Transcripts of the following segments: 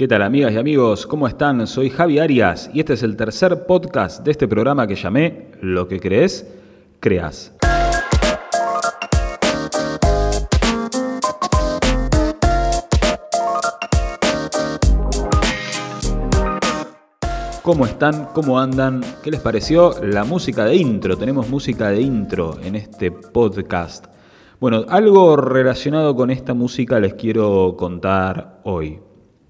¿Qué tal amigas y amigos? ¿Cómo están? Soy Javi Arias y este es el tercer podcast de este programa que llamé Lo que crees, creas. ¿Cómo están? ¿Cómo andan? ¿Qué les pareció la música de intro? Tenemos música de intro en este podcast. Bueno, algo relacionado con esta música les quiero contar hoy.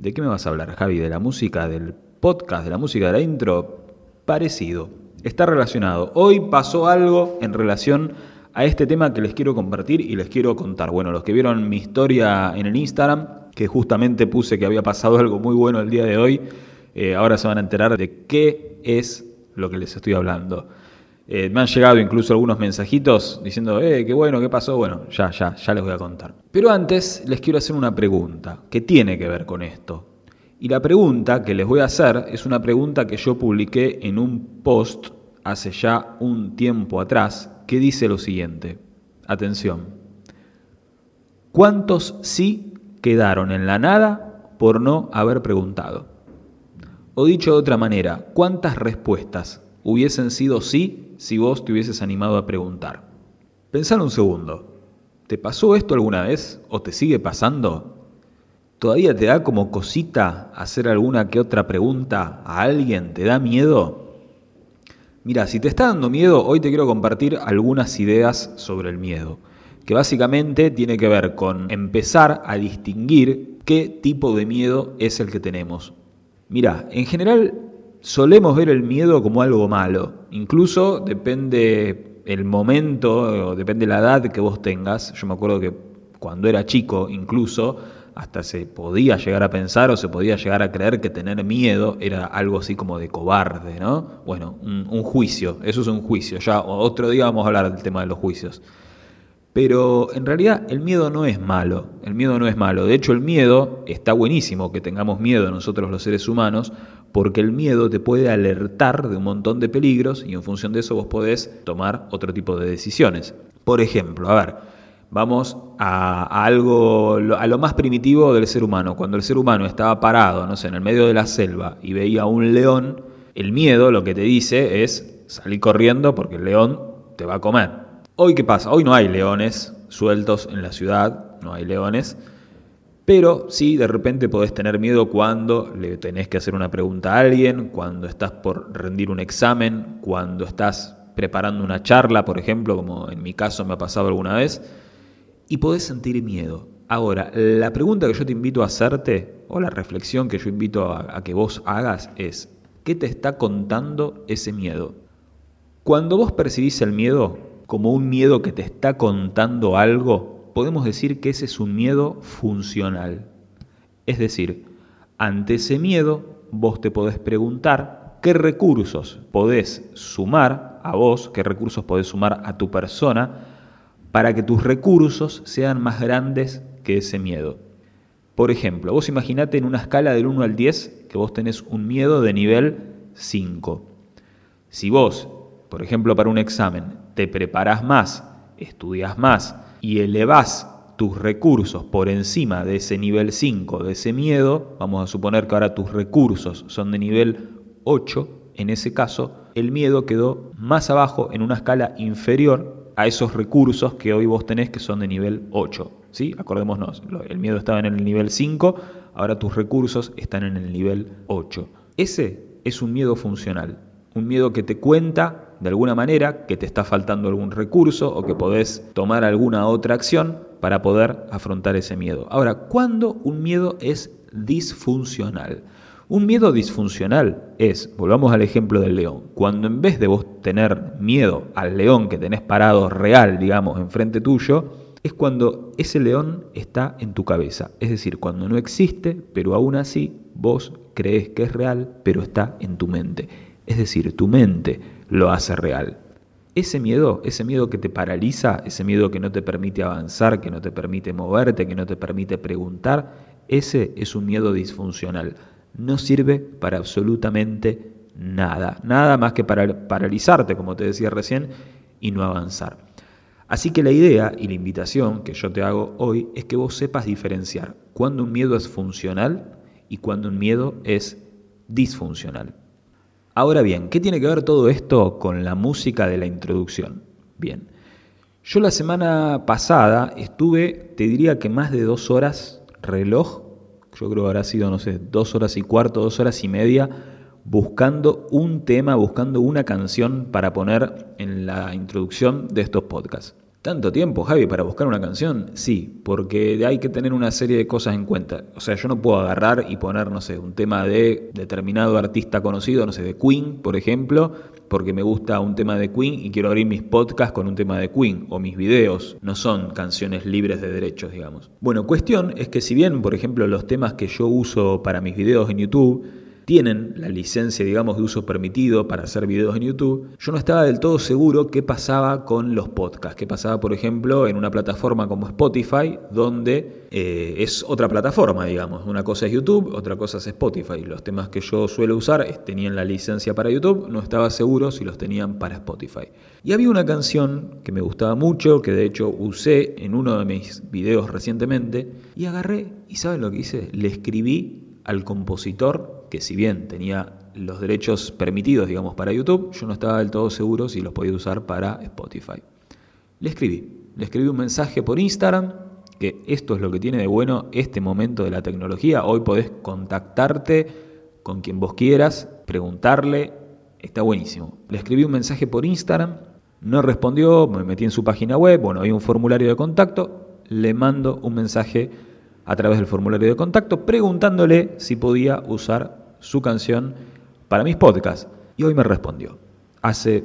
¿De qué me vas a hablar, Javi? ¿De la música del podcast, de la música de la intro? Parecido. Está relacionado. Hoy pasó algo en relación a este tema que les quiero compartir y les quiero contar. Bueno, los que vieron mi historia en el Instagram, que justamente puse que había pasado algo muy bueno el día de hoy, eh, ahora se van a enterar de qué es lo que les estoy hablando. Eh, me han llegado incluso algunos mensajitos diciendo, eh, qué bueno, qué pasó. Bueno, ya, ya, ya les voy a contar. Pero antes les quiero hacer una pregunta que tiene que ver con esto. Y la pregunta que les voy a hacer es una pregunta que yo publiqué en un post hace ya un tiempo atrás que dice lo siguiente. Atención. ¿Cuántos sí quedaron en la nada por no haber preguntado? O dicho de otra manera, ¿cuántas respuestas hubiesen sido sí si vos te hubieses animado a preguntar. Pensar un segundo. ¿Te pasó esto alguna vez o te sigue pasando? ¿Todavía te da como cosita hacer alguna que otra pregunta a alguien? ¿Te da miedo? Mira, si te está dando miedo, hoy te quiero compartir algunas ideas sobre el miedo, que básicamente tiene que ver con empezar a distinguir qué tipo de miedo es el que tenemos. Mira, en general solemos ver el miedo como algo malo. Incluso depende el momento, o depende la edad que vos tengas. Yo me acuerdo que cuando era chico, incluso, hasta se podía llegar a pensar o se podía llegar a creer que tener miedo era algo así como de cobarde, ¿no? Bueno, un, un juicio, eso es un juicio. Ya otro día vamos a hablar del tema de los juicios. Pero en realidad el miedo no es malo, el miedo no es malo. De hecho el miedo está buenísimo que tengamos miedo nosotros los seres humanos, porque el miedo te puede alertar de un montón de peligros y en función de eso vos podés tomar otro tipo de decisiones. Por ejemplo, a ver, vamos a, algo, a lo más primitivo del ser humano. Cuando el ser humano estaba parado, no sé, en el medio de la selva y veía un león, el miedo lo que te dice es salir corriendo porque el león te va a comer. Hoy, ¿qué pasa? Hoy no hay leones sueltos en la ciudad, no hay leones, pero sí de repente podés tener miedo cuando le tenés que hacer una pregunta a alguien, cuando estás por rendir un examen, cuando estás preparando una charla, por ejemplo, como en mi caso me ha pasado alguna vez, y podés sentir miedo. Ahora, la pregunta que yo te invito a hacerte, o la reflexión que yo invito a, a que vos hagas es, ¿qué te está contando ese miedo? Cuando vos percibís el miedo, como un miedo que te está contando algo, podemos decir que ese es un miedo funcional. Es decir, ante ese miedo vos te podés preguntar qué recursos podés sumar a vos, qué recursos podés sumar a tu persona para que tus recursos sean más grandes que ese miedo. Por ejemplo, vos imaginate en una escala del 1 al 10 que vos tenés un miedo de nivel 5. Si vos, por ejemplo, para un examen te preparas más, estudias más y elevas tus recursos por encima de ese nivel 5, de ese miedo, vamos a suponer que ahora tus recursos son de nivel 8, en ese caso, el miedo quedó más abajo en una escala inferior a esos recursos que hoy vos tenés que son de nivel 8. ¿sí? Acordémonos, el miedo estaba en el nivel 5, ahora tus recursos están en el nivel 8. Ese es un miedo funcional, un miedo que te cuenta de alguna manera que te está faltando algún recurso o que podés tomar alguna otra acción para poder afrontar ese miedo. Ahora, ¿cuándo un miedo es disfuncional? Un miedo disfuncional es, volvamos al ejemplo del león, cuando en vez de vos tener miedo al león que tenés parado real, digamos, enfrente tuyo, es cuando ese león está en tu cabeza. Es decir, cuando no existe, pero aún así vos crees que es real, pero está en tu mente. Es decir, tu mente lo hace real. Ese miedo, ese miedo que te paraliza, ese miedo que no te permite avanzar, que no te permite moverte, que no te permite preguntar, ese es un miedo disfuncional. No sirve para absolutamente nada, nada más que para paralizarte, como te decía recién, y no avanzar. Así que la idea y la invitación que yo te hago hoy es que vos sepas diferenciar cuando un miedo es funcional y cuando un miedo es disfuncional. Ahora bien, ¿qué tiene que ver todo esto con la música de la introducción? Bien, yo la semana pasada estuve, te diría que más de dos horas reloj, yo creo que habrá sido, no sé, dos horas y cuarto, dos horas y media, buscando un tema, buscando una canción para poner en la introducción de estos podcasts. ¿Tanto tiempo, Javi, para buscar una canción? Sí, porque hay que tener una serie de cosas en cuenta. O sea, yo no puedo agarrar y poner, no sé, un tema de determinado artista conocido, no sé, de Queen, por ejemplo, porque me gusta un tema de Queen y quiero abrir mis podcasts con un tema de Queen, o mis videos. No son canciones libres de derechos, digamos. Bueno, cuestión es que si bien, por ejemplo, los temas que yo uso para mis videos en YouTube, tienen la licencia, digamos, de uso permitido para hacer videos en YouTube, yo no estaba del todo seguro qué pasaba con los podcasts, qué pasaba, por ejemplo, en una plataforma como Spotify, donde eh, es otra plataforma, digamos. Una cosa es YouTube, otra cosa es Spotify. Los temas que yo suelo usar tenían la licencia para YouTube, no estaba seguro si los tenían para Spotify. Y había una canción que me gustaba mucho, que de hecho usé en uno de mis videos recientemente, y agarré, y ¿saben lo que hice? Le escribí al compositor que si bien tenía los derechos permitidos, digamos, para YouTube, yo no estaba del todo seguro si los podía usar para Spotify. Le escribí, le escribí un mensaje por Instagram, que esto es lo que tiene de bueno este momento de la tecnología. Hoy podés contactarte con quien vos quieras, preguntarle, está buenísimo. Le escribí un mensaje por Instagram, no respondió, me metí en su página web, bueno, hay un formulario de contacto, le mando un mensaje a través del formulario de contacto preguntándole si podía usar su canción para mis podcasts. Y hoy me respondió. Hace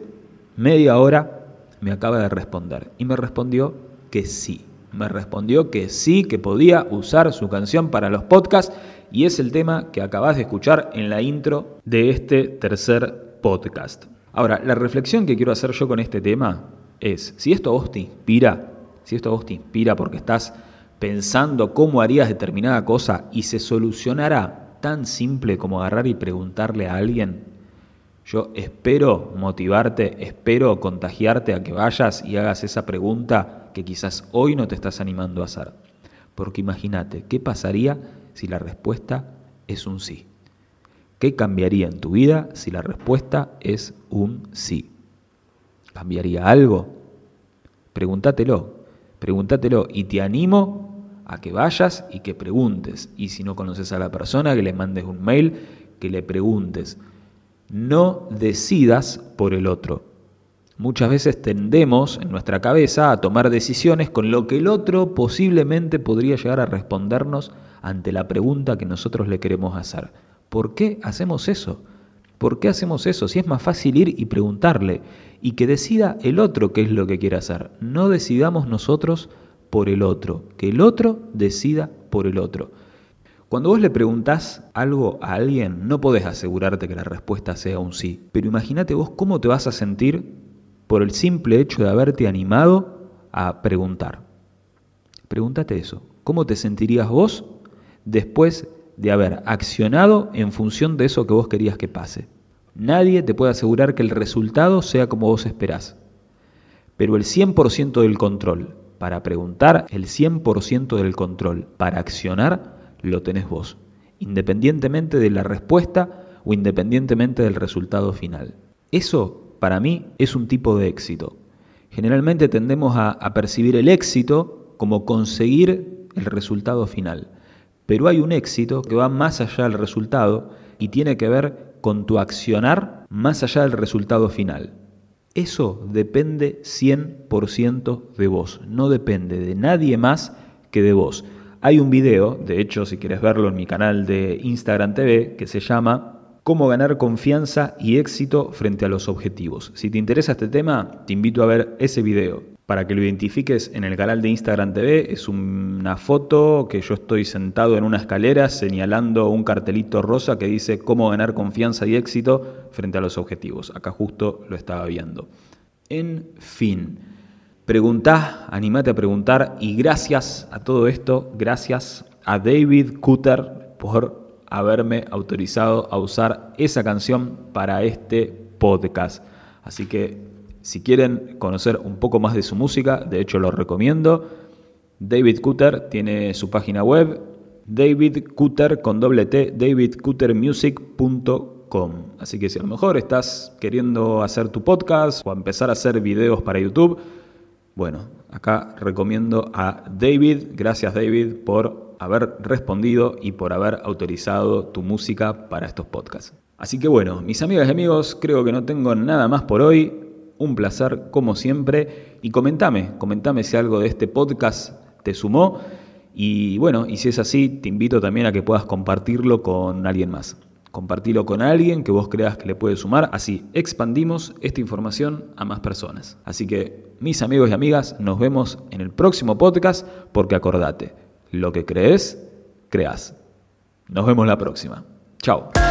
media hora me acaba de responder. Y me respondió que sí. Me respondió que sí, que podía usar su canción para los podcasts. Y es el tema que acabas de escuchar en la intro de este tercer podcast. Ahora, la reflexión que quiero hacer yo con este tema es, si esto vos te inspira, si esto vos te inspira porque estás pensando cómo harías determinada cosa y se solucionará tan simple como agarrar y preguntarle a alguien, yo espero motivarte, espero contagiarte a que vayas y hagas esa pregunta que quizás hoy no te estás animando a hacer. Porque imagínate, ¿qué pasaría si la respuesta es un sí? ¿Qué cambiaría en tu vida si la respuesta es un sí? ¿Cambiaría algo? Pregúntatelo, pregúntatelo y te animo a que vayas y que preguntes. Y si no conoces a la persona, que le mandes un mail, que le preguntes. No decidas por el otro. Muchas veces tendemos en nuestra cabeza a tomar decisiones con lo que el otro posiblemente podría llegar a respondernos ante la pregunta que nosotros le queremos hacer. ¿Por qué hacemos eso? ¿Por qué hacemos eso? Si es más fácil ir y preguntarle y que decida el otro qué es lo que quiere hacer. No decidamos nosotros por el otro, que el otro decida por el otro. Cuando vos le preguntás algo a alguien, no podés asegurarte que la respuesta sea un sí, pero imagínate vos cómo te vas a sentir por el simple hecho de haberte animado a preguntar. Pregúntate eso, ¿cómo te sentirías vos después de haber accionado en función de eso que vos querías que pase? Nadie te puede asegurar que el resultado sea como vos esperás, pero el 100% del control para preguntar, el 100% del control. Para accionar, lo tenés vos, independientemente de la respuesta o independientemente del resultado final. Eso, para mí, es un tipo de éxito. Generalmente tendemos a, a percibir el éxito como conseguir el resultado final. Pero hay un éxito que va más allá del resultado y tiene que ver con tu accionar más allá del resultado final. Eso depende 100% de vos, no depende de nadie más que de vos. Hay un video, de hecho si quieres verlo en mi canal de Instagram TV, que se llama Cómo ganar confianza y éxito frente a los objetivos. Si te interesa este tema, te invito a ver ese video. Para que lo identifiques en el canal de Instagram TV, es una foto que yo estoy sentado en una escalera señalando un cartelito rosa que dice cómo ganar confianza y éxito frente a los objetivos. Acá justo lo estaba viendo. En fin, preguntá, animate a preguntar y gracias a todo esto, gracias a David Cutter por haberme autorizado a usar esa canción para este podcast. Así que si quieren conocer un poco más de su música, de hecho lo recomiendo. David Cutter tiene su página web David Cutter con doble T. Así que si a lo mejor estás queriendo hacer tu podcast o empezar a hacer videos para YouTube, bueno, acá recomiendo a David. Gracias David por haber respondido y por haber autorizado tu música para estos podcasts. Así que bueno, mis amigas y amigos, creo que no tengo nada más por hoy. Un placer como siempre. Y comentame, comentame si algo de este podcast te sumó. Y bueno, y si es así, te invito también a que puedas compartirlo con alguien más. Compartilo con alguien que vos creas que le puede sumar, así expandimos esta información a más personas. Así que, mis amigos y amigas, nos vemos en el próximo podcast porque acordate, lo que crees, creas. Nos vemos la próxima. Chao.